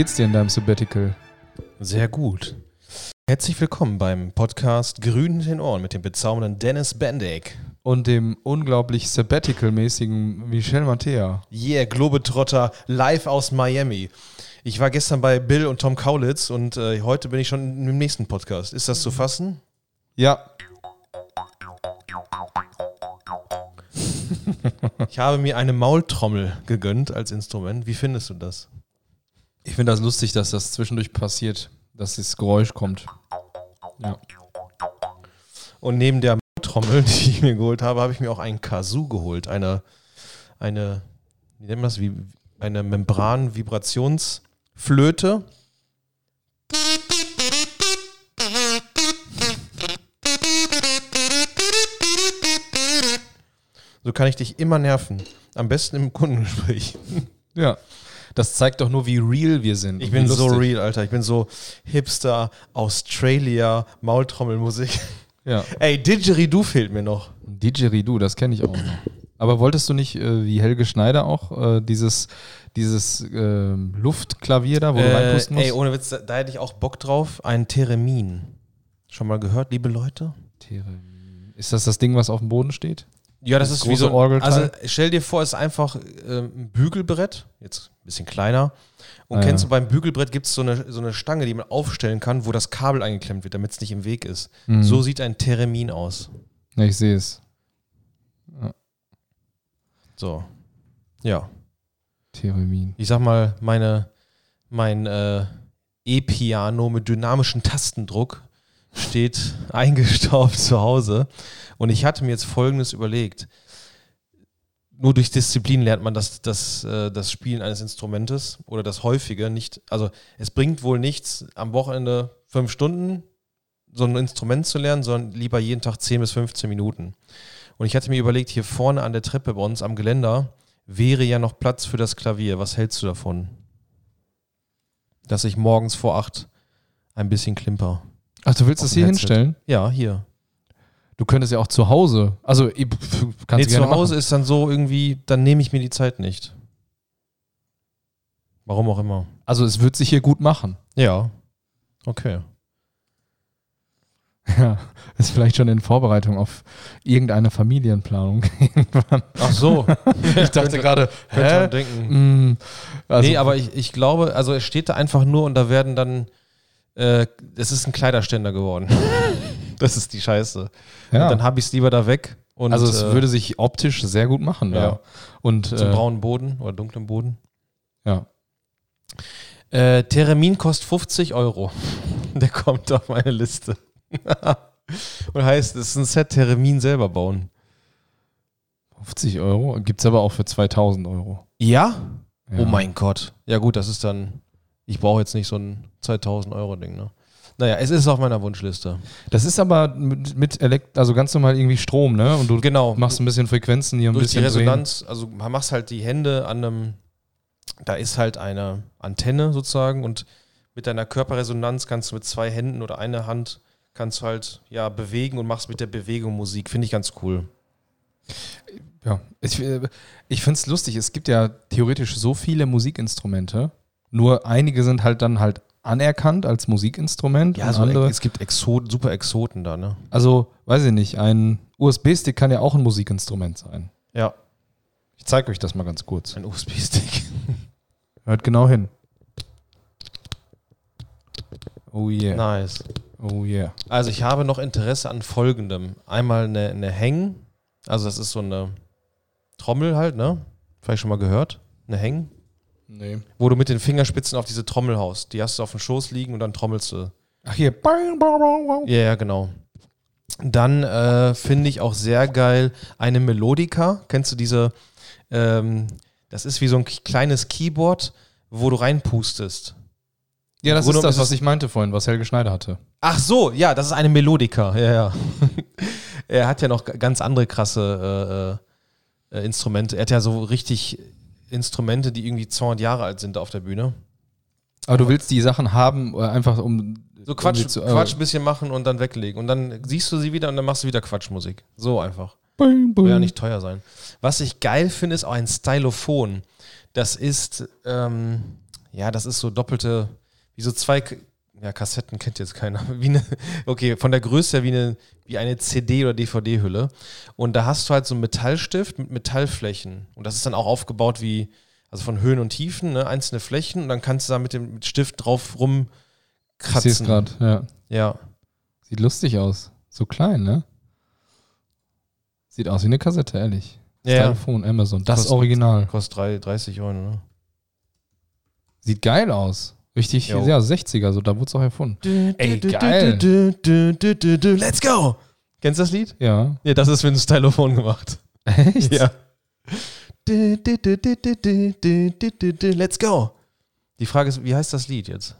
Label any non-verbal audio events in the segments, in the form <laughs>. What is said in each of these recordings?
geht's dir in deinem Sabbatical? Sehr gut. Herzlich willkommen beim Podcast Grün in den Ohren mit dem bezaubernden Dennis Bendig. Und dem unglaublich Sabbatical-mäßigen Michel Mattea. Yeah, Globetrotter live aus Miami. Ich war gestern bei Bill und Tom Kaulitz und äh, heute bin ich schon im nächsten Podcast. Ist das zu fassen? Ja. Ich habe mir eine Maultrommel gegönnt als Instrument. Wie findest du das? Ich finde das lustig, dass das zwischendurch passiert, dass das Geräusch kommt. Ja. Und neben der Trommel, <laughs> die ich mir geholt habe, habe ich mir auch einen Kazoo geholt. Eine, eine, wie nennt man das, wie, eine Membran-Vibrationsflöte. So kann ich dich immer nerven. Am besten im Kundengespräch. Ja. <laughs> Das zeigt doch nur, wie real wir sind. Ich bin so real, Alter. Ich bin so Hipster, Australia, Maultrommelmusik. Ja. Ey, Didgeridoo fehlt mir noch. Didgeridoo, das kenne ich auch noch. Aber wolltest du nicht, äh, wie Helge Schneider auch, äh, dieses, dieses ähm, Luftklavier da, wo du Äh, reinpusten musst? ey, ohne Witz, da, da hätte ich auch Bock drauf. Ein Theremin. Schon mal gehört, liebe Leute? Theremin. Ist das das Ding, was auf dem Boden steht? Ja, das, Das ist wie so. Orgelteil? Also stell dir vor, es ist einfach ähm, ein Bügelbrett, jetzt ein bisschen kleiner. Und Ah, kennst ja. du beim Bügelbrett gibt es so eine, so eine Stange, die man aufstellen kann, wo das Kabel eingeklemmt wird, damit es nicht im Weg ist. Mhm. So sieht ein Theremin aus. Ja, ich sehe es. So. Ja. Theremin. ich sag mal, meine, mein äh, E-Piano mit dynamischem Tastendruck steht <laughs> eingestaubt zu Hause. Und ich hatte mir jetzt Folgendes überlegt. Nur durch Disziplin lernt man das, das, äh, das Spielen eines Instrumentes oder das häufige nicht. Also es bringt wohl nichts, am Wochenende fünf Stunden so ein Instrument zu lernen, sondern lieber jeden Tag 10 bis 15 Minuten. Und ich hatte mir überlegt, hier vorne an der Treppe bei uns am Geländer wäre ja noch Platz für das Klavier. Was hältst du davon? Dass ich morgens vor acht ein bisschen klimper. Ach, du willst das hier Headset. hinstellen? Ja, hier. Du könntest ja auch zu Hause. Also, kannst nee, zu Hause machen. ist dann so irgendwie, dann nehme ich mir die Zeit nicht. Warum auch immer. Also, es wird sich hier gut machen. Ja. Okay. <laughs> Ja, ist vielleicht schon in Vorbereitung auf irgendeine Familienplanung. <laughs> Irgendwann. Ach so. <laughs> ich dachte gerade, Könnte man denken. Mm, also, nee, aber ich, ich glaube, also es steht da einfach nur und da werden dann, äh, es ist ein Kleiderständer geworden. <laughs> das ist die Scheiße. ja. Und dann habe ich es lieber da weg. Und, also, es äh, würde sich optisch sehr gut machen. ja. Da. Und zum äh, braunen Boden oder dunklen Boden. ja. Äh, Theremin kostet 50 Euro. <laughs> Der kommt auf meine Liste. <laughs> und heißt, es ist ein Set Theremin selber bauen. 50 Euro. Gibt es aber auch für 2000 Euro. Ja? Ja. Oh mein Gott. Ja gut, das ist dann, ich brauche jetzt nicht so ein 2000 Euro Ding, ne? Naja, es ist auf meiner Wunschliste. Das ist aber mit, mit Elekt also ganz normal irgendwie Strom, ne? Und du Genau. machst ein bisschen Frequenzen hier ein durch die bisschen. drehen. Resonanz, also man machst halt die Hände an einem, da ist halt eine Antenne sozusagen und mit deiner Körperresonanz kannst du mit zwei Händen oder einer Hand kannst du halt ja bewegen und machst mit der Bewegung Musik. Finde ich ganz cool. Ja, ich, äh, ich finde es lustig. Es gibt ja theoretisch so viele Musikinstrumente, nur einige sind halt dann halt anerkannt als Musikinstrument und so andere. es gibt Exoten, super Exoten da, ne? Also, weiß ich nicht, ein USB-Stick kann ja auch ein Musikinstrument sein. Ja, Ich zeige euch das mal ganz kurz. ein USB-Stick. <laughs> Hört genau hin. Oh yeah. Nice. Oh yeah. Also ich habe noch Interesse an folgendem. Einmal eine, eine Heng, also das ist so eine Trommel halt, ne? Vielleicht schon mal gehört. Eine Heng, Nee. wo du mit den Fingerspitzen auf diese Trommel haust. Die hast du auf dem Schoß liegen und dann trommelst du. Ach hier. Ja, ja, genau. Dann äh, finde ich auch sehr geil eine Melodika. Kennst du diese? Ähm, das ist wie so ein kleines Keyboard, wo du reinpustest. Ja, das ist das, was ich meinte vorhin, was Helge Schneider hatte. Ach so, ja, das ist eine Melodika. Ja, ja. <laughs> er hat ja noch ganz andere krasse äh, äh, Instrumente. Er hat ja so richtig Instrumente, die irgendwie 200 Jahre alt sind auf der Bühne. Aber du willst die Sachen haben, äh, einfach um. So um Quatsch, sie zu, äh, Quatsch ein bisschen machen und dann weglegen. Und dann siehst du sie wieder und dann machst du wieder Quatschmusik. So einfach. Bing, bing. Will ja nicht teuer sein. Was ich geil finde, ist auch ein Stylophon. Das ist, ähm, ja, das ist so doppelte, wie so zwei, ja, Kassetten kennt jetzt keiner, <laughs> wie eine, okay, von der Größe her wie eine, wie eine CD- oder DVD-Hülle. Und da hast du halt so einen Metallstift mit Metallflächen. Und das ist dann auch aufgebaut wie, also von Höhen und Tiefen, ne, einzelne Flächen. Und dann kannst du da mit dem Stift drauf Ich sehe rumkratzen. gerade, ja. Ja. Sieht lustig aus. So klein, ne? Sieht aus wie eine Kassette, ehrlich. Ja. Telefon, Amazon. Das Kostet- Original. Kostet drei- 30 Euro, ne? Sieht geil aus. Richtig, ja, 60er, so, da wurde es auch erfunden. Ey, geil. Let's go! Kennst du das Lied? Ja. Ja, das ist für ein Stylophon gemacht. Echt? Ja. Let's go! Die Frage ist, wie heißt das Lied jetzt?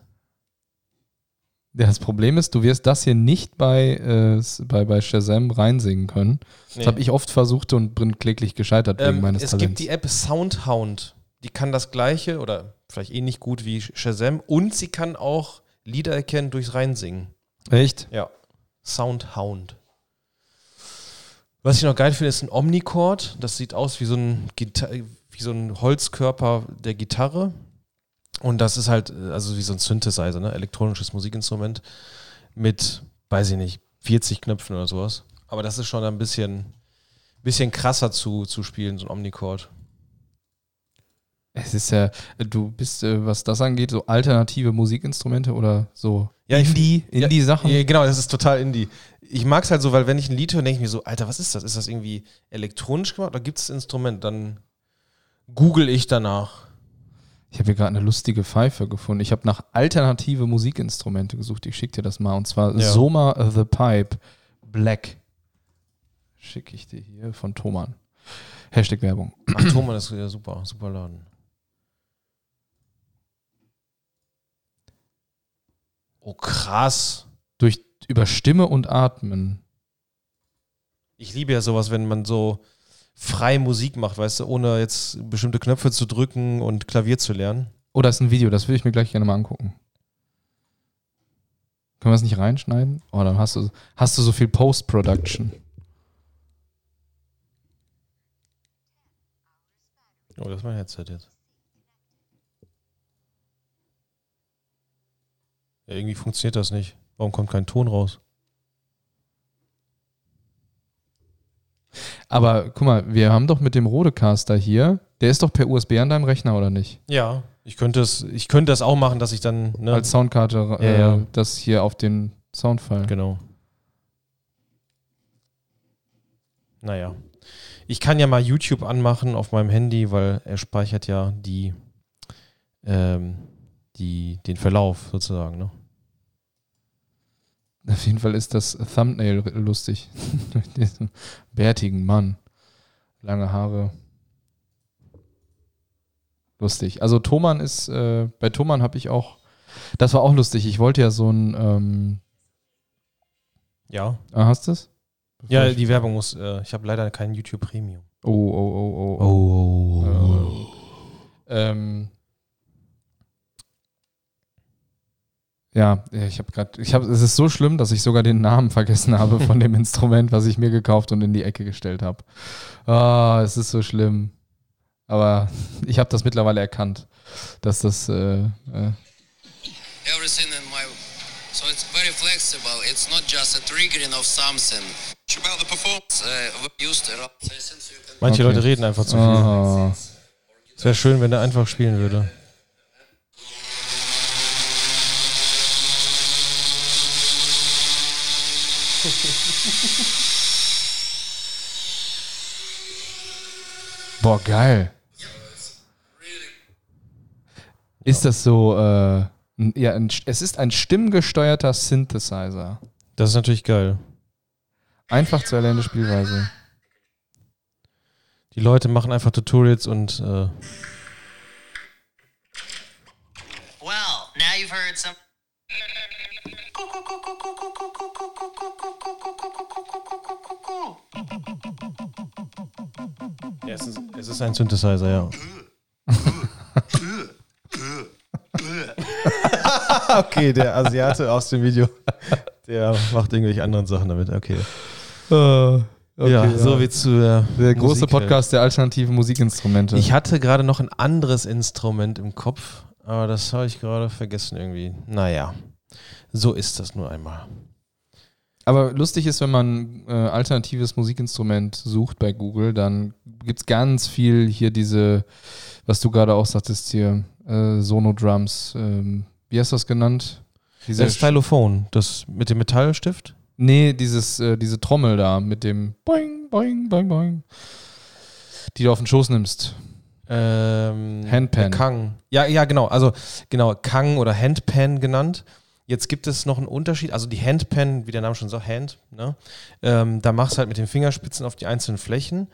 Das Problem ist, du wirst das hier nicht bei, äh, bei, bei Shazam reinsingen können. Nee. Das habe ich oft versucht und bin kläglich gescheitert ähm, wegen meines es Talents. Es gibt die App Soundhound. Die kann das gleiche oder vielleicht ähnlich gut wie Shazam und sie kann auch Lieder erkennen durchs Reinsingen. Echt? Ja. Soundhound. Was ich noch geil finde, ist ein Omnichord. Das sieht aus wie so ein, Gita wie so ein Holzkörper der Gitarre. Und das ist halt, äh, also wie so ein Synthesizer, ne? elektronisches Musikinstrument mit, weiß ich nicht, 40 Knöpfen oder sowas. Aber das ist schon ein bisschen, bisschen krasser zu, zu spielen, so ein Omnichord. Es ist ja, du bist, äh, was das angeht, so alternative Musikinstrumente oder so Ja, ich- Indie, Ja, Indie-Sachen. Ja, genau, das ist total Indie. Ich mag es halt so, weil wenn ich ein Lied höre, denke ich mir so, Alter, was ist das? Ist das irgendwie elektronisch gemacht oder gibt es ein Instrument? Dann google ich danach. Ich habe hier gerade eine lustige Pfeife gefunden. Ich habe nach alternative Musikinstrumente gesucht. Ich schicke dir das mal. Und zwar Ja. Soma The Pipe Black. Schicke ich dir hier von Thomann. Hashtag Werbung. Ach, Thomann ist ja super, super Laden. Oh, krass. Durch, über Stimme und Atmen. Ich liebe ja sowas, wenn man so frei Musik macht, weißt du, ohne jetzt bestimmte Knöpfe zu drücken und Klavier zu lernen. Oh, da ist ein Video. Das will ich mir gleich gerne mal angucken. Können wir es nicht reinschneiden? Oh, dann hast du, hast du so viel Post-Production. Oh, das ist mein Headset jetzt. Ja, irgendwie funktioniert das nicht. Warum kommt kein Ton raus? Aber guck mal, wir haben doch mit dem Rodecaster hier, der ist doch per USB an deinem Rechner, oder nicht? Ja. Ich könnte es, ich könnte das auch machen, dass ich dann, ne? Als Soundkarte äh, Ja, ja. das hier auf den Soundfall. genau. Naja. Ich kann ja mal YouTube anmachen auf meinem Handy, weil er speichert ja die, ähm, die, den Verlauf sozusagen, ne? Auf jeden Fall ist das Thumbnail lustig. <laughs> Diesen bärtigen Mann. Lange Haare. Lustig. Also Thomann ist, äh, bei Thomann habe ich auch, das war auch lustig. Ich wollte ja so ein, ähm, Ja. ah, hast du es? Ja, die Werbung muss, äh, ich habe leider kein YouTube Premium. Oh, oh, oh, oh, oh. Äh, ähm, ja, ich habe gerade, ich habe, es ist so schlimm, dass ich sogar den Namen vergessen habe von dem <laughs> Instrument, was ich mir gekauft und in die Ecke gestellt habe. Ah, es ist so schlimm. Aber ich habe das mittlerweile erkannt, dass das, äh, äh, everything in my so it's very flexible it's not just a triggering of something about the performance uh, used Manche Okay. Leute reden einfach zu viel. ah, Es wäre schön, wenn er einfach spielen würde. <laughs> boah, geil. Ist das so, äh, ja, ein, es ist ein stimmgesteuerter Synthesizer. Das ist natürlich geil. Einfach zu erlernende Spielweise. Die Leute machen einfach Tutorials und äh, well now you've heard some es, ist, es ist ein Synthesizer, ja. <laughs> okay, der Asiate aus dem Video, der macht irgendwelche anderen Sachen damit. Okay. ja, so wie zu der, Der große Musik, Podcast der alternativen Musikinstrumente. Ich hatte gerade noch ein anderes Instrument im Kopf, aber das habe ich gerade vergessen irgendwie. Naja, so ist das nur einmal. Aber lustig ist, wenn man äh, alternatives Musikinstrument sucht bei Google, dann gibt es ganz viel hier diese, was du gerade auch sagtest hier, äh, Sono-Drums. Ähm, wie hast du das genannt? Diese Das Stylophon, das mit dem Metallstift? Nee, dieses, äh, diese Trommel da mit dem Boing, Boing, Boing, Boing, die du auf den Schoß nimmst. Ähm, Handpan. Kang. Ja, ja, genau. Also genau, Kang oder Handpan genannt. Jetzt gibt es noch einen Unterschied. Also die Handpan, wie der Name schon sagt, Hand, ne? ähm, da machst du halt mit den Fingerspitzen auf die einzelnen Flächen.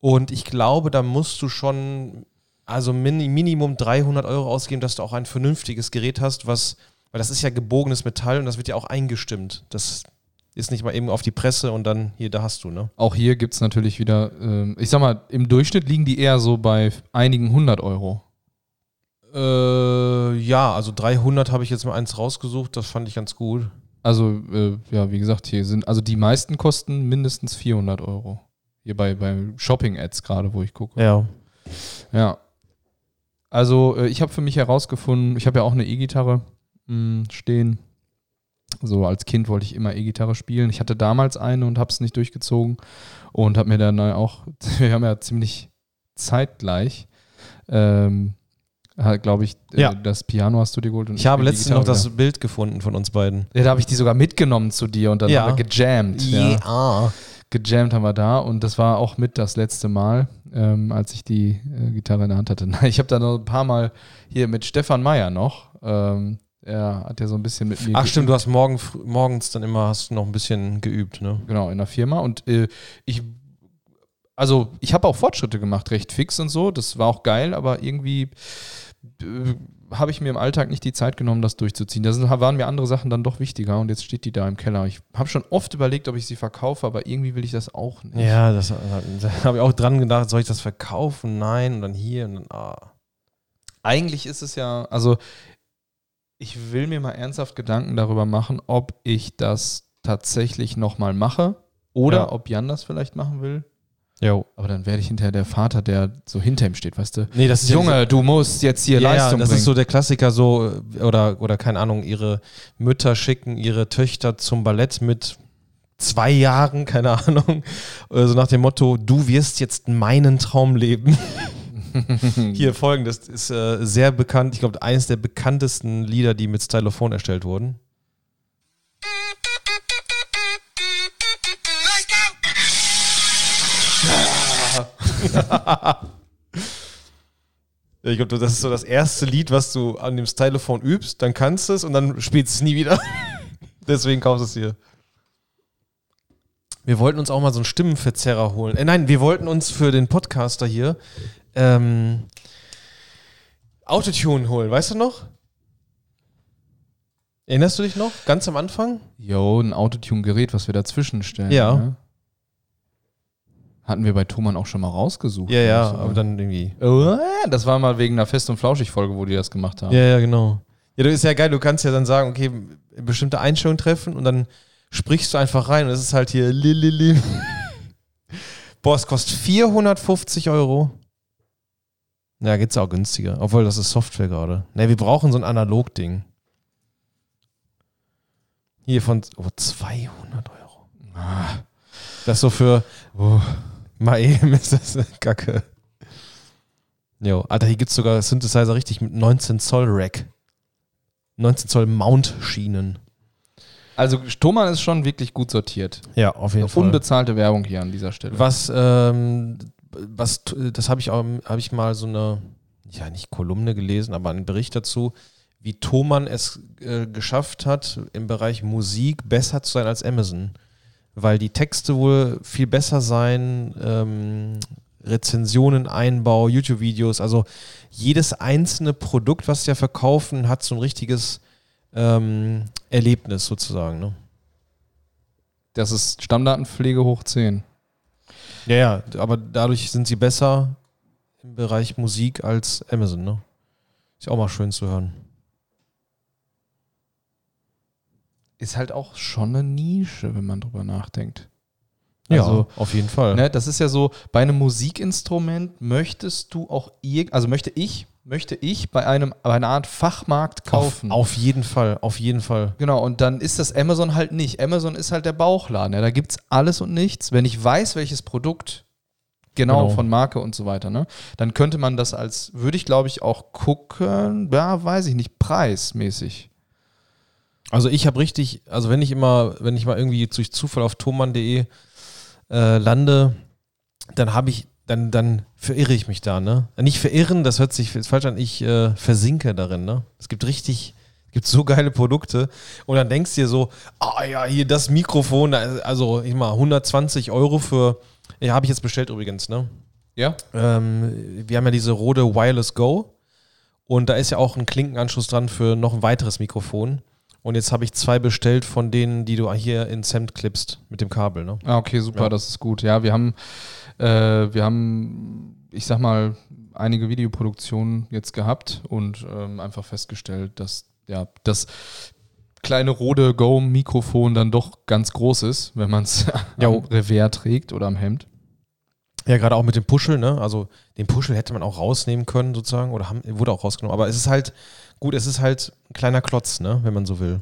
Und ich glaube, da musst du schon also Mini, Minimum 300 Euro ausgeben, dass du auch ein vernünftiges Gerät hast, was, weil das ist ja gebogenes Metall und das wird ja auch eingestimmt. Das ist nicht mal eben auf die Presse und dann hier, da hast du, ne? Auch hier gibt es natürlich wieder, ähm, ich sag mal, im Durchschnitt liegen die eher so bei einigen hundert Euro. Äh, ja, also 300 habe ich jetzt mal eins rausgesucht, das fand ich ganz gut. Also, äh, ja, wie gesagt, hier sind, also die meisten kosten mindestens 400 Euro. Hier bei, bei Shopping-Ads gerade, wo ich gucke. Ja. Ja. Also, äh, ich habe für mich herausgefunden, ich habe ja auch eine E-Gitarre mh, stehen. So als Kind wollte ich immer E-Gitarre spielen. Ich hatte damals eine und habe es nicht durchgezogen und habe mir dann auch, <laughs> wir haben ja ziemlich zeitgleich, ähm, glaube ich, äh, Ja. das Piano hast du dir geholt. Und Ich habe letztens noch das Bild gefunden von uns beiden. ja, da habe ich die sogar mitgenommen zu dir und dann Ja. haben wir gejammt. Ja. Yeah. Gejammt haben wir da und das war auch mit das letzte Mal, ähm, als ich die äh, Gitarre in der Hand hatte. <laughs> Ich habe da noch ein paar Mal hier mit Stefan Meyer noch. Ähm, er hat ja so ein bisschen mit mir. Ach stimmt, du hast morgen, morgens dann immer hast noch ein bisschen geübt, ne? Genau, in der Firma. Und äh, ich, also ich habe auch Fortschritte gemacht, recht fix und so. Das war auch geil, aber irgendwie äh, habe ich mir im Alltag nicht die Zeit genommen, das durchzuziehen. Da sind, waren mir andere Sachen dann doch wichtiger und jetzt steht die da im Keller. Ich habe schon oft überlegt, ob ich sie verkaufe, aber irgendwie will ich das auch nicht. Ja, das da habe ich auch dran gedacht, soll ich das verkaufen? Nein, und dann hier und dann, ah. Eigentlich ist es ja, also ich will mir mal ernsthaft Gedanken darüber machen, ob ich das tatsächlich nochmal mache oder Ja. ob Jan das vielleicht machen will. Jo. Aber dann werde ich hinterher der Vater, der so hinter ihm steht, weißt du? Nee, das ist ja Junge, du musst jetzt hier Ja, ja, Leistung das bringen. ist so der Klassiker, so, oder, oder keine Ahnung, ihre Mütter schicken ihre Töchter zum Ballett mit zwei Jahren, keine Ahnung, so nach dem Motto, du wirst jetzt meinen Traum leben. <laughs> Hier folgendes ist äh, sehr bekannt, ich glaube, eines der bekanntesten Lieder, die mit Stylophon erstellt wurden. Ich glaube, das ist so das erste Lied, was du an dem Stylophon übst, dann kannst du es und dann spielst du es nie wieder. <laughs> Deswegen kaufst du es hier. Wir wollten uns auch mal so einen Stimmenverzerrer holen. Äh, nein, wir wollten uns für den Podcaster hier ähm, Autotune holen, weißt du noch? Erinnerst du dich noch? Ganz am Anfang? Jo, ein Autotune-Gerät, was wir dazwischen stellen. Ja. Ne? Hatten wir bei Thomann auch schon mal rausgesucht. Ja, ja, Also, aber dann irgendwie. Oh, das war mal wegen einer Fest- und Flauschig-Folge, wo die das gemacht haben. Ja, ja, genau. Ja, das ist ja geil, du kannst ja dann sagen, okay, bestimmte Einstellungen treffen und dann sprichst du einfach rein und es ist halt hier Lilili. <laughs> Boah, es kostet 450 Euro. Ja, geht's auch günstiger. Obwohl, das ist Software gerade. Ne, wir brauchen so ein Analog-Ding. Hier von oh, 200 Euro. Ah, Das ist so für oh. Mal <laughs> eben ist das eine Kacke. Jo, Alter, hier gibt's sogar Synthesizer richtig mit 19 Zoll Rack. 19 Zoll Mount-Schienen. Also Thomann ist schon wirklich gut sortiert. Ja, auf jeden Unbezahlte Werbung hier an dieser Stelle. Was, ähm, was, das habe ich, auch- hab ich mal so eine, ja, nicht Kolumne gelesen, aber einen Bericht dazu, wie Thomann es äh, geschafft hat, im Bereich Musik besser zu sein als Amazon. Weil die Texte wohl viel besser sein, ähm, Rezensionen, Einbau, YouTube-Videos, also jedes einzelne Produkt, was sie ja verkaufen, hat so ein richtiges ähm, Erlebnis sozusagen. Ne? Das ist Stammdatenpflege hoch 10. Ja, ja, aber dadurch sind sie besser im Bereich Musik als Amazon, ne? Ist ja auch mal schön zu hören. Ist halt auch schon eine Nische, wenn man drüber nachdenkt. Ja, Also, auf jeden Fall. Ne, das ist ja so, bei einem Musikinstrument möchtest du auch, irg also möchte ich möchte ich bei einem bei einer Art Fachmarkt kaufen. Auf, auf jeden Fall, auf jeden Fall. Genau, und dann ist das Amazon halt nicht. Amazon ist halt der Bauchladen. Ja, da gibt es alles und nichts. Wenn ich weiß, welches Produkt genau, Genau. von Marke und so weiter, ne, dann könnte man das als, würde ich glaube ich auch gucken, ja, weiß ich nicht, preismäßig. Also ich habe richtig, also wenn ich immer, wenn ich mal irgendwie durch Zufall auf thomann.de äh, lande, dann habe ich, dann, dann verirre ich mich da, ne? Nicht verirren, das hört sich falsch an, ich äh, versinke darin, ne? Es gibt richtig, es gibt so geile Produkte und dann denkst du dir so, ah ja, hier das Mikrofon, also ich mal 120 Euro für, ja, habe ich jetzt bestellt übrigens, ne? Ja? Ähm, wir haben ja diese Rode Wireless Go und da ist ja auch ein Klinkenanschluss dran für noch ein weiteres Mikrofon. Und jetzt habe ich zwei bestellt von denen, die du hier ins Hemd klippst mit dem Kabel. Ne? Ah, okay, super, Ja. das ist gut. Ja, wir haben, äh, wir haben, ich sag mal, einige Videoproduktionen jetzt gehabt und ähm, einfach festgestellt, dass ja das kleine Rode Go-Mikrofon dann doch ganz groß ist, wenn man es Ja. am Revers trägt oder am Hemd. Ja, gerade auch mit dem Puschel. Ne? Also den Puschel hätte man auch rausnehmen können sozusagen oder haben, wurde auch rausgenommen. Aber es ist halt, gut, es ist halt ein kleiner Klotz, ne? wenn man so will.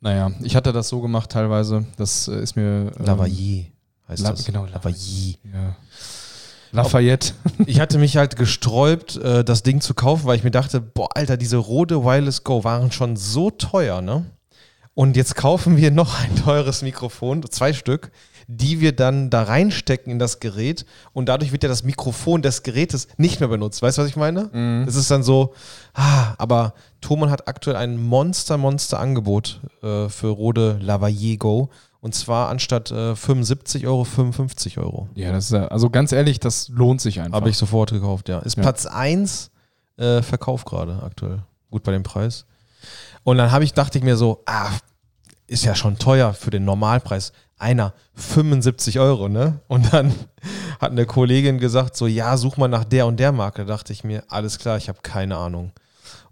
Naja, ich hatte das so gemacht teilweise, das äh, ist mir... ähm, Lavalier heißt La- das. genau, Lavalier. Ja. Lafayette. Ich hatte mich halt gesträubt, äh, das Ding zu kaufen, weil ich mir dachte, boah, Alter, diese Rode Wireless Go waren schon so teuer, ne? Und jetzt kaufen wir noch ein teures Mikrofon, zwei Stück, die wir dann da reinstecken in das Gerät und dadurch wird ja das Mikrofon des Gerätes nicht mehr benutzt. Weißt du, was ich meine? Es ist dann so, ah, aber Thomann hat aktuell ein Monster, Monster Angebot äh, für Rode Lavalier Go und zwar anstatt äh, 75 Euro 55 Euro. Ja, das ist ja, also ganz ehrlich, das lohnt sich einfach. Habe ich sofort gekauft, ja. Ist Ja. Platz 1 äh, Verkauf gerade aktuell. Gut bei dem Preis. Und dann habe ich, dachte ich mir so, ah, ist ja schon teuer für den Normalpreis. Einer 75 Euro, ne? Und dann hat eine Kollegin gesagt, so, ja, such mal nach der und der Marke. Da dachte ich mir, alles klar, ich habe keine Ahnung.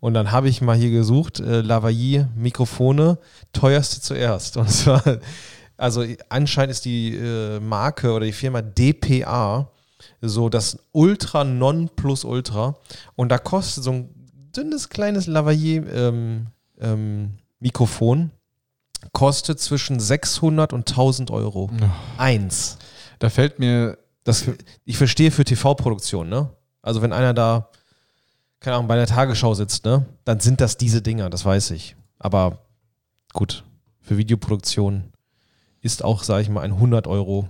Und dann habe ich mal hier gesucht, äh, Lavalier Mikrofone, teuerste zuerst. Und zwar, also anscheinend ist die äh, Marke oder die Firma DPA so das Ultra Non Plus Ultra. Und da kostet so ein dünnes kleines Lavalier ähm, ähm, Mikrofon kostet zwischen 600 und 1000 Euro. Eins. Da fällt mir Das, ich verstehe für TV-Produktion, ne? Also wenn einer da, keine Ahnung, bei der Tagesschau sitzt, ne? Dann sind das diese Dinger, das weiß ich. Aber gut, für Videoproduktion ist auch, sage ich mal, ein 100 Euro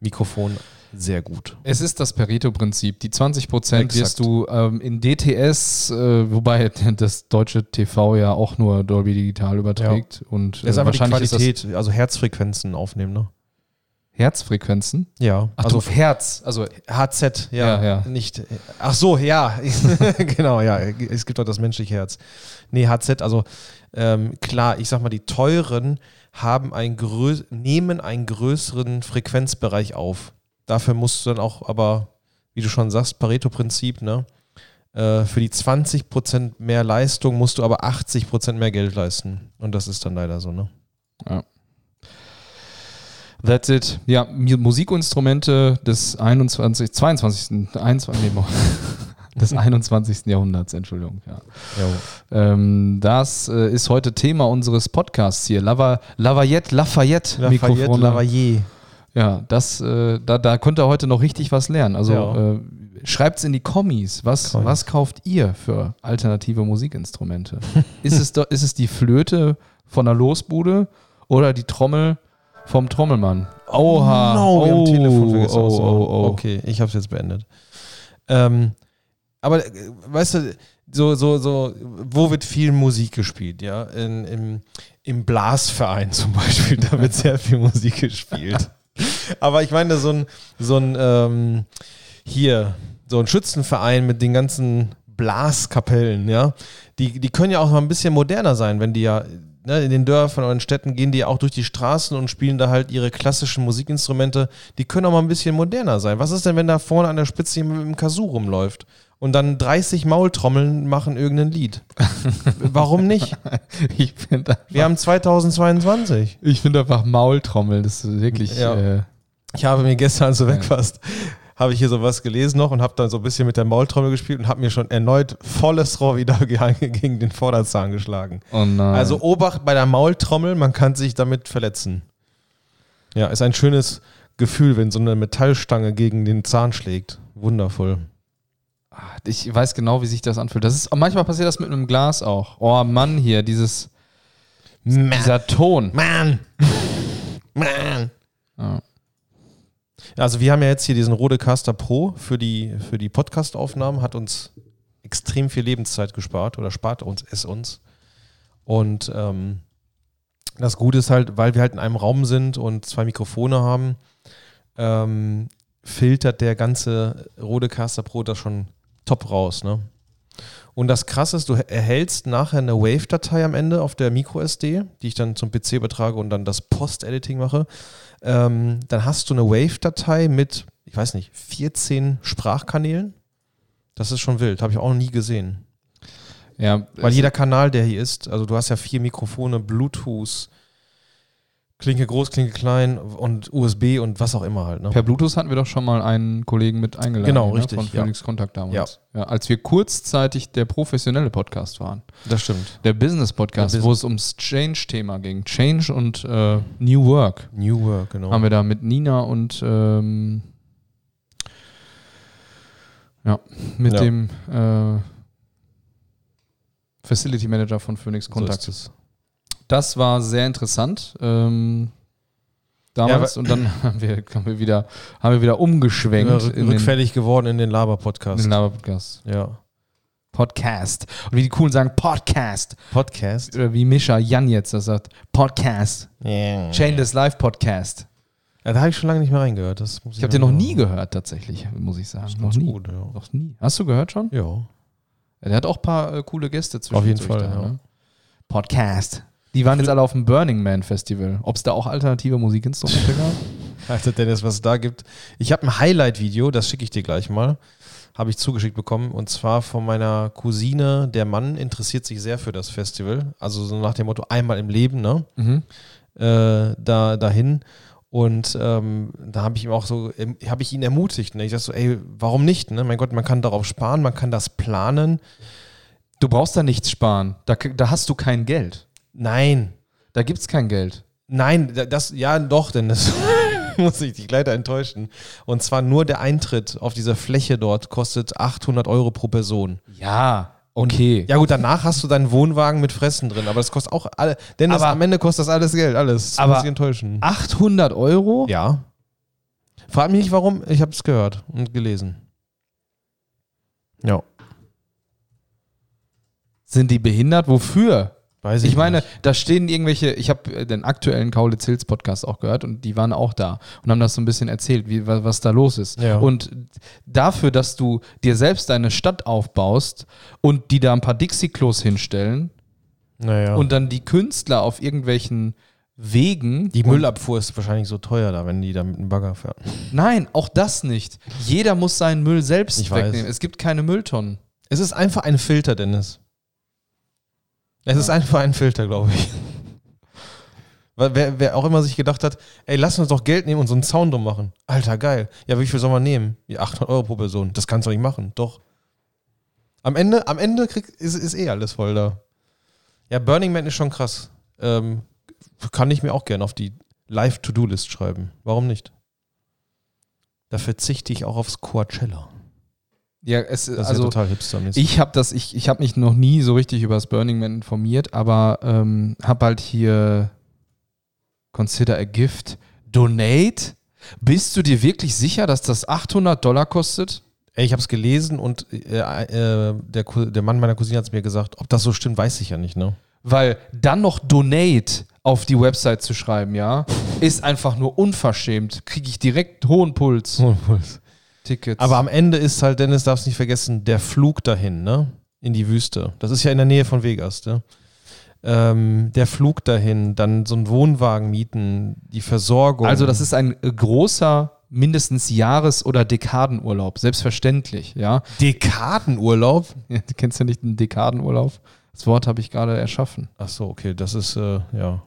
Mikrofon sehr gut. Es ist das Pareto-Prinzip. Die 20 Prozent wirst du ähm, in DTS, äh, wobei <laughs> das deutsche TV ja auch nur Dolby Digital überträgt. Und Das ist äh, einfach die wahrscheinlich ist Qualität, also Herzfrequenzen aufnehmen, ne? das Herzfrequenzen. Ja, Ach, also du, Herz. Also HZ, ja, Ja, ja. nicht. Ach so, ja, <laughs> genau, ja. Es gibt doch das menschliche Herz. Nee, HZ, also ähm, klar, ich sag mal, die teuren haben ein grö nehmen einen größeren Frequenzbereich auf. Dafür musst du dann auch, aber wie du schon sagst, Pareto-Prinzip, ne? Äh, für die 20% mehr Leistung musst du aber 80% mehr Geld leisten. Und das ist dann leider so, ne? That's it. Ja, Musikinstrumente des 21, 22. 21, nee, <laughs> des 21. Jahrhunderts, Entschuldigung. Ja. Ja. Ähm, das äh, ist heute Thema unseres Podcasts hier. Lava, Lavayette, Lafayette, Lafayette, Mikrofone. Lavalier. Ja, das, äh, da, da könnt ihr heute noch richtig was lernen. Also Ja. äh, schreibt's in die Kommis. Was, Kommis. was kauft ihr für alternative Musikinstrumente? <laughs> ist, es ist es die Flöte von der Losbude oder die Trommel vom Trommelmann? Oha. No, wir haben oh, Telefon vergessen. oh, oh, oh. Okay, ich habe es jetzt beendet. Ähm, aber äh, weißt du, so, so, so, wo wird viel Musik gespielt? Ja, in, im, im Blasverein <laughs> zum Beispiel, da wird sehr viel Musik gespielt. <laughs> aber ich meine, so ein, so ein, ähm, hier, so ein Schützenverein mit den ganzen Blaskapellen, ja, die, die können ja auch mal ein bisschen moderner sein, wenn die ja ne, in den Dörfern oder in Städten gehen die auch durch die Straßen und spielen da halt ihre klassischen Musikinstrumente. Die können auch mal ein bisschen moderner sein. Was ist denn, wenn da vorne an der Spitze jemand mit dem Kazoo rumläuft und dann 30 Maultrommeln machen irgendein Lied? Warum nicht? Ich finde Wir haben 2022. ich find einfach Maultrommel. Das ist wirklich. Ja. Äh, Ich habe mir gestern, weg warst, habe ich hier sowas gelesen noch und habe dann so ein bisschen mit der Maultrommel gespielt und habe mir schon erneut volles Rohr wieder <laughs> gegen den Vorderzahn geschlagen. Oh nein. Also Obacht bei der Maultrommel, man kann sich damit verletzen. Ja, ist ein schönes Gefühl, wenn so eine Metallstange gegen den Zahn schlägt. Wundervoll. Ah, ich weiß genau, wie sich das anfühlt. Das ist, manchmal passiert das mit einem Glas auch. Oh Mann, hier, dieses, dieser Ton. Mann! Mann! Ja. Also wir haben ja jetzt hier diesen Rodecaster Pro für die, für die Podcast-Aufnahmen, hat uns extrem viel Lebenszeit gespart oder spart uns es uns. Und ähm, das Gute ist halt, weil wir halt in einem Raum sind und zwei Mikrofone haben, ähm, filtert der ganze Rodecaster Pro das schon top raus. Ne? Und das Krasse ist, du erhältst nachher eine Wave-Datei am Ende auf der MicroSD, die ich dann zum PC übertrage und dann das Post-Editing mache. Ähm, dann hast du eine Wave-Datei mit, ich weiß nicht, 14 Sprachkanälen. Das ist schon wild, habe ich auch noch nie gesehen. Ja, Weil jeder Kanal, der hier ist, also du hast ja vier Mikrofone, Bluetooth, Klinke groß, Klinke klein und USB und was auch immer halt. Ne? Per Bluetooth hatten wir doch schon mal einen Kollegen mit eingeladen. Genau, ne, richtig, Von ja. Phoenix Kontakt damals. Ja. als wir kurzzeitig der professionelle Podcast waren. Das stimmt. Der Business-Podcast, Der Bus- wo es ums Change-Thema ging. Change und äh, New Work. New Work, genau. Haben wir da mit Nina und ähm, ja, mit Ja. dem äh, Facility Manager von Phoenix Kontakt. So. Das war sehr interessant. Ähm, damals Ja, und dann haben wir, haben wir wieder, haben wir wieder umgeschwenkt Ja, rück, in den, rückfällig geworden in den in Laber-Podcast. den Laber-Podcast. Ja. Podcast. Und wie die coolen sagen, Podcast. Podcast. Oder wie Mischa Jan jetzt das sagt, Podcast. Ja, Chainless Live Podcast. da habe ich schon lange nicht mehr reingehört. Das muss Ich habe den noch nie gehört, tatsächlich, muss ich sagen. Noch nie. gut, ja. Noch nie. Hast du gehört schon? Ja. Ja, der hat auch ein paar äh, coole Gäste zwischen Auf jeden Fall, ja. ne? Podcast. Die waren jetzt alle auf dem Burning Man Festival. Ob es da auch alternative Musikinstrumente gab? <laughs> Alter Dennis, was es da gibt. Ich habe ein Highlight-Video, das schicke ich dir gleich mal. Habe ich zugeschickt bekommen. Und zwar von meiner Cousine. Der Mann interessiert sich sehr für das Festival. Also so nach dem Motto einmal im Leben, ne? Mhm. Äh, da, dahin. Und ähm, da habe ich ihm auch so, ähm, habe ich ihn ermutigt. Ne? Ich dachte so, ey, warum nicht? Ne? Mein Gott, man kann darauf sparen, man kann das planen. Du brauchst da nichts sparen. Da, da hast du kein Geld. Nein, Da gibt es kein Geld. Nein, da- das, ja, doch, denn das <laughs> muss ich dich leider enttäuschen. Und zwar nur der Eintritt auf dieser Fläche dort kostet 800 Euro pro Person. Ja, okay. Ja gut, danach hast du deinen Wohnwagen mit Fressen drin, aber das kostet auch alle, denn das, am Ende kostet das alles Geld, alles. Das Aber- muss ich enttäuschen. 800 Euro? Ja. Frag mich nicht warum, ich habe es gehört und gelesen. Ja. Sind die behindert? Wofür? Weiß Ich meine, nicht. da stehen irgendwelche, ich habe den aktuellen Kaulitz Hills Podcast auch gehört und die waren auch da und haben das so ein bisschen erzählt, wie, wa- was da los ist. Ja. Und dafür, dass du dir selbst deine Stadt aufbaust und die da ein paar Dixie-Klos hinstellen naja. und dann die Künstler auf irgendwelchen Wegen. die Müllabfuhr ist wahrscheinlich so teuer da, wenn die da mit dem Bagger fahren. Nein, auch das nicht. Jeder muss seinen Müll selbst Ich weiß. wegnehmen. Es gibt keine Mülltonnen. Es ist einfach ein Filter, Dennis. Es ist einfach ein Filter, glaube ich. Weil wer, wer auch immer sich gedacht hat, ey, lass uns doch Geld nehmen und so einen Zaun drum machen. Alter, geil. Ja, wie viel soll man nehmen? Ja, 800 Euro pro Person. Das kannst du nicht machen. Doch. Am Ende, am Ende krieg, ist, ist eh alles voll da. Ja, Burning Man ist schon krass. Ähm, kann ich mir auch gerne auf die Live-To-Do-List schreiben. Warum nicht? Da verzichte ich auch aufs Coachella. Ja, es, Das ist also ja total hipstermäßig. Ich habe das, ich, ich habe mich noch nie so richtig über das Burning Man informiert, aber ähm, habe halt hier Consider a Gift. Donate? Bist du dir wirklich sicher, dass das 800 Dollar kostet? Ey, ich habe es gelesen und äh, äh, der, der Mann meiner Cousine hat es mir gesagt. Ob das so stimmt, weiß ich ja nicht, ne? Weil dann noch Donate auf die Website zu schreiben, ja, ist einfach nur unverschämt. Kriege ich direkt hohen Puls. Tickets. Aber am Ende ist halt, Dennis, darfst nicht vergessen, der Flug dahin, ne? In die Wüste. Das ist ja in der Nähe von Vegas, ne? Ähm, der Flug dahin, dann so einen Wohnwagen mieten, die Versorgung. Also das ist ein äh, großer, mindestens Jahres- oder Dekadenurlaub, selbstverständlich, ja. Dekadenurlaub. <laughs> Ja, Du kennst ja nicht den Dekadenurlaub. Das Wort habe ich gerade erschaffen. Ach so, okay, das ist, äh, ja.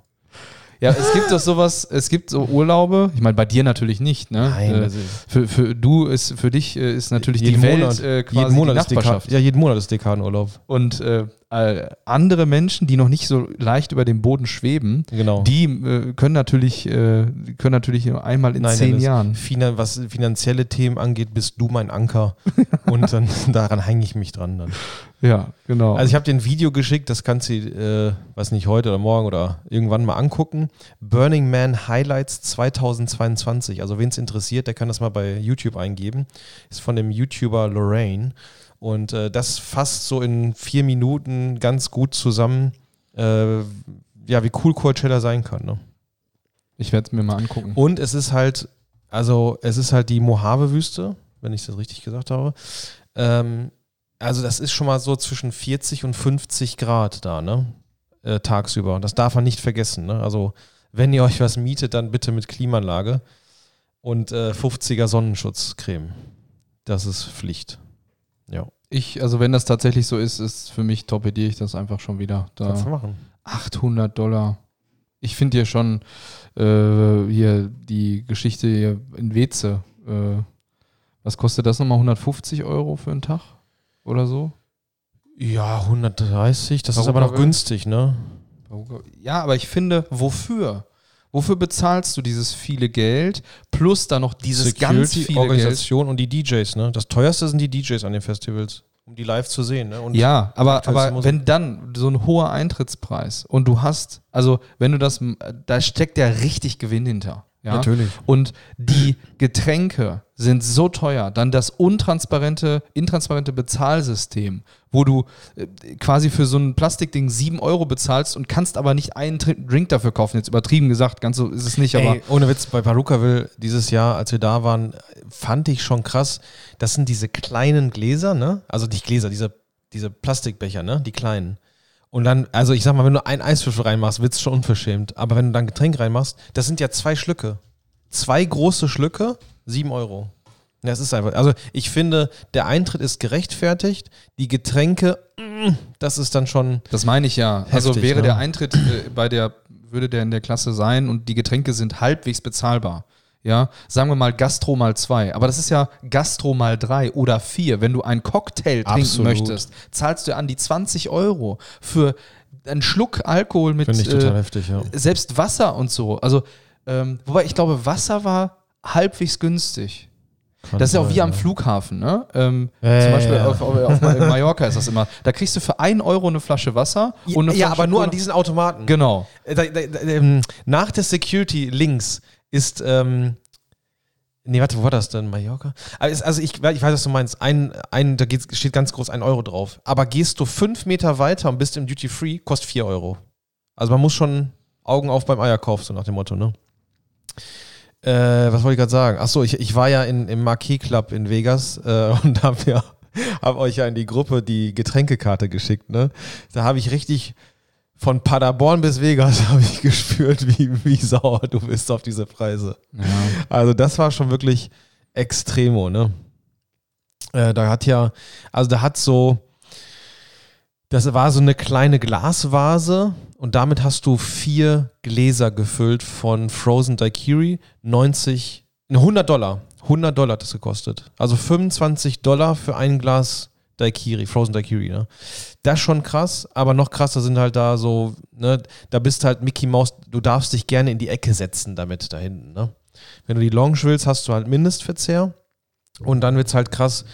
Ja, es gibt doch sowas, es gibt so Urlaube, ich meine, bei dir natürlich nicht, ne? Nein, äh, also- für, für du ist, für dich äh, ist natürlich jeden die Welt Monat, äh, quasi jeden Monat die ist Dekan, Nachbarschaft. ja, jeden Monat ist Dekadenurlaub. Und äh, äh, andere Menschen, die noch nicht so leicht über dem Boden schweben, Genau. die äh, können natürlich, äh, können natürlich nur einmal in Nein, zehn Jahren. Finan was finanzielle Themen angeht, bist du mein Anker. <laughs> und dann daran hänge ich mich dran dann. Ja, genau. Also ich habe dir ein Video geschickt, das kannst du, äh, was nicht heute oder morgen oder irgendwann mal angucken. Burning Man Highlights 2022. Also wen es interessiert, der kann das mal bei YouTube eingeben. Ist von dem YouTuber Lorraine. Und äh, das fasst so in vier Minuten ganz gut zusammen, äh, ja, wie cool Coachella sein kann. Ne? ich werde es mir mal angucken. Und es ist halt, also es ist halt die Mojave-Wüste, wenn ich das richtig gesagt habe. Ähm, also das ist schon mal so zwischen 40 und 50 Grad da, ne? Äh, tagsüber. Und das darf man nicht vergessen, ne? Also wenn ihr euch was mietet, dann bitte mit Klimaanlage und äh, 50er Sonnenschutzcreme. Das ist Pflicht. Ja, Ich, also wenn das tatsächlich so ist, ist für mich torpediere ich das einfach schon wieder. kannst du Da machen. 800 Dollar. Ich finde hier schon äh, hier die Geschichte hier in Weze. Äh, was kostet das nochmal? 150 Euro für einen Tag oder so? Ja, 130, das ist Warum aber noch günstig, ne? Ja, aber ich finde, wofür? Wofür bezahlst du dieses viele Geld plus dann noch dieses ganz Security, viele Geld? Organisation und die DJs, ne? Das teuerste sind die DJs an den Festivals, um die live zu sehen, ne? Und Ja, aber, aber wenn dann so ein hoher Eintrittspreis und du hast, also wenn du das, da steckt ja richtig Gewinn hinter. Ja? Natürlich. Und die Getränke sind so teuer, dann das untransparente, intransparente Bezahlsystem, wo du äh, quasi für so ein Plastikding 7 Euro bezahlst und kannst aber nicht einen Drink dafür kaufen. Jetzt übertrieben gesagt, ganz so ist es nicht, aber Ey, ohne Witz, bei Parukaville dieses Jahr, als wir da waren, fand ich schon krass. Das sind diese kleinen Gläser, ne? Also nicht Gläser, diese, diese Plastikbecher, ne? Die kleinen. Und dann, also ich sag mal, wenn du einen Eiswürfel reinmachst, wird's schon unverschämt. Aber wenn du dann Getränk reinmachst, das sind ja zwei Schlücke. Zwei große Schlücke, sieben Euro. Ja, es ist einfach, also ich finde, der Eintritt ist gerechtfertigt. Die Getränke, mm, das ist dann schon, Das meine ich ja. also Heftig, wäre ne? der Eintritt äh, bei der, würde der in der Klasse sein und die Getränke sind halbwegs bezahlbar. Ja, sagen wir mal Gastro mal zwei. Aber das ist ja Gastro mal drei oder vier. Wenn du einen Cocktail trinken Absolut. möchtest, zahlst du an die 20 Euro für einen Schluck Alkohol mit finde ich total äh, heftig, ja. selbst Wasser und so. Also, ähm, wobei ich glaube, Wasser war halbwegs günstig. Das ist ja auch wie am Flughafen, ne? Ähm, Ja, zum ja, Beispiel ja. Auf, auf, Mallorca ist das immer. Da kriegst du für einen Euro eine Flasche Wasser und eine ja, Flasche aber nur an diesen Automaten. Genau. Äh, Da, da, da, ähm, nach der Security links ist, ähm, nee, warte, wo war das denn? Mallorca? Also ich, ich weiß, was du meinst. Ein, ein, da geht, steht ganz groß ein Euro drauf. Aber gehst du fünf Meter weiter und bist im Duty Free, kostet vier Euro. Also man muss schon Augen auf beim Eierkauf, so nach dem Motto, ne? Äh, was wollte ich gerade sagen? Achso, ich, ich war ja in, im Marquis Club in Vegas äh, <laughs> und habe ja, hab euch ja in die Gruppe die Getränkekarte geschickt, ne? Da habe ich richtig von Paderborn bis Vegas <laughs> habe ich gespürt, wie, wie sauer du bist auf diese Preise. Ja. Also das war schon wirklich extremo, ne? Äh, da hat ja, also da hat so, das war so eine kleine Glasvase und damit hast du vier Gläser gefüllt von Frozen Daiquiri, 90, ne, 100 Dollar. 100 Dollar hat das gekostet. Also 25 Dollar für ein Glas Daiquiri, Frozen Daiquiri, ne? Das ist schon krass, aber noch krasser sind halt da so, ne, da bist halt Mickey Mouse, du darfst dich gerne in die Ecke setzen damit da hinten, ne? Wenn du die Lounge willst, hast du halt Mindestverzehr und dann wird's halt krass,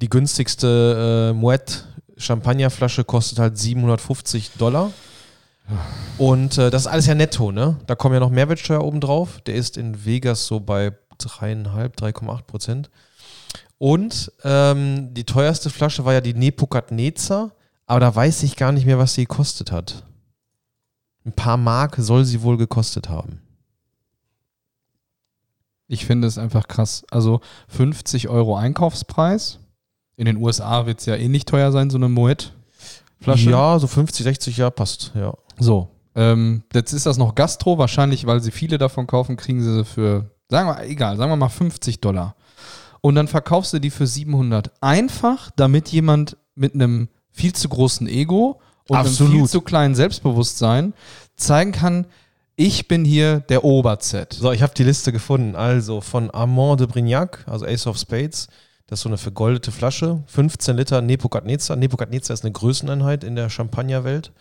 die günstigste äh, Moet Champagnerflasche kostet halt 750 Dollar. Und äh, das ist alles ja netto, ne? Da kommen ja noch Mehrwertsteuer oben drauf. Der ist in Vegas so bei 3,5, 3,8 Prozent. Und ähm, die teuerste Flasche war ja die Nepokatneza, aber da weiß ich gar nicht mehr, was sie gekostet hat. Ein paar Mark soll sie wohl gekostet haben. Ich finde es einfach krass. Also 50 Euro Einkaufspreis. In den USA wird es ja ähnlich teuer sein, so eine Moet-Flasche. Ja, so 50, 60, ja, passt, ja. So. Ähm, jetzt ist das noch Gastro. Wahrscheinlich, weil sie viele davon kaufen, kriegen sie sie für, sagen wir, egal, sagen wir mal 50 Dollar. Und dann verkaufst du die für 700. Einfach, damit jemand mit einem viel zu großen Ego und einem Absolut. viel zu kleinen Selbstbewusstsein zeigen kann, Ich bin hier der Ober-Z. So, ich habe die Liste gefunden. Also von Armand de Brignac, also Ace of Spades. Das ist so eine vergoldete Flasche. 15 Liter Nebukadnezar. Nebukadnezar ist eine Größeneinheit in der Champagnerwelt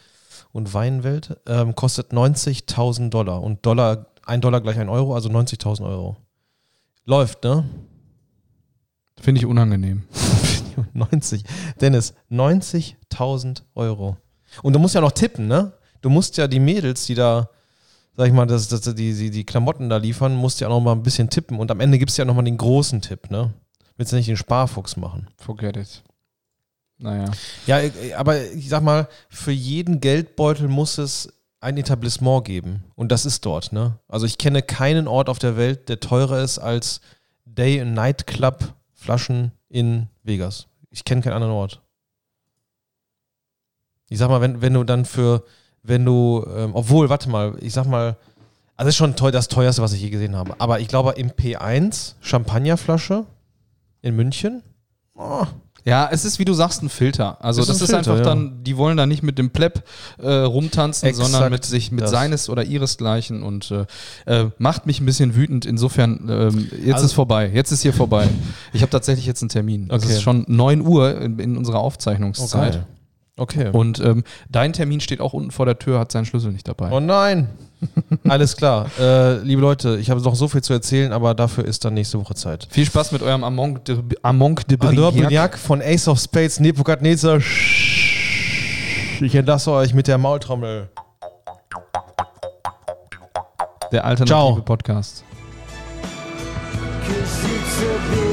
und Weinwelt. Ähm, kostet 90.000 Dollar. Und Dollar, ein Dollar gleich ein Euro, also 90.000 Euro. Läuft, ne? Finde ich unangenehm. <laughs> 90. Dennis, 90.000 Euro. Und du musst ja noch tippen, ne? Du musst ja die Mädels, die da, sag ich mal, das, das, die, die, die Klamotten da liefern, musst ja auch noch mal ein bisschen tippen. Und am Ende gibt es ja noch mal den großen Tipp, ne? Willst du nicht den Sparfuchs machen? Forget it. Naja. Ja, äh, aber ich sag mal, für jeden Geldbeutel muss es ein Etablissement geben. Und das ist dort, ne? Also ich kenne keinen Ort auf der Welt, der teurer ist als Day and Night Club Flaschen in Vegas. Ich kenne keinen anderen Ort. Ich sag mal, wenn, wenn du dann für, wenn du, ähm, obwohl, warte mal, ich sag mal, also ist schon teuer, das teuerste, was ich je gesehen habe. Aber ich glaube, im P1 Champagnerflasche in München, oh, Ja, es ist, wie du sagst, ein Filter. Also Ist das ein ist Filter, einfach ja. dann, die wollen da nicht mit dem Pleb äh, rumtanzen, Exakt sondern mit sich, mit das. seines oder ihresgleichen und äh, äh, macht mich ein bisschen wütend. Insofern, ähm, jetzt Also- ist vorbei. Jetzt ist hier vorbei. Ich habe tatsächlich jetzt einen Termin. Es Okay. ist schon 9 Uhr in, in unserer Aufzeichnungszeit. Okay. Okay. Und ähm, dein Termin steht auch unten vor der Tür, hat seinen Schlüssel nicht dabei. Oh nein. <laughs> Alles klar. Äh, liebe Leute, ich habe noch so viel zu erzählen, aber dafür ist dann nächste Woche Zeit. Viel Spaß mit eurem Among de, Among de Brignac. Von Ace of Spades, Nebukadnezar. Ich entlasse euch mit der Maultrommel. Der alternative Ciao. Podcast. Cause it's a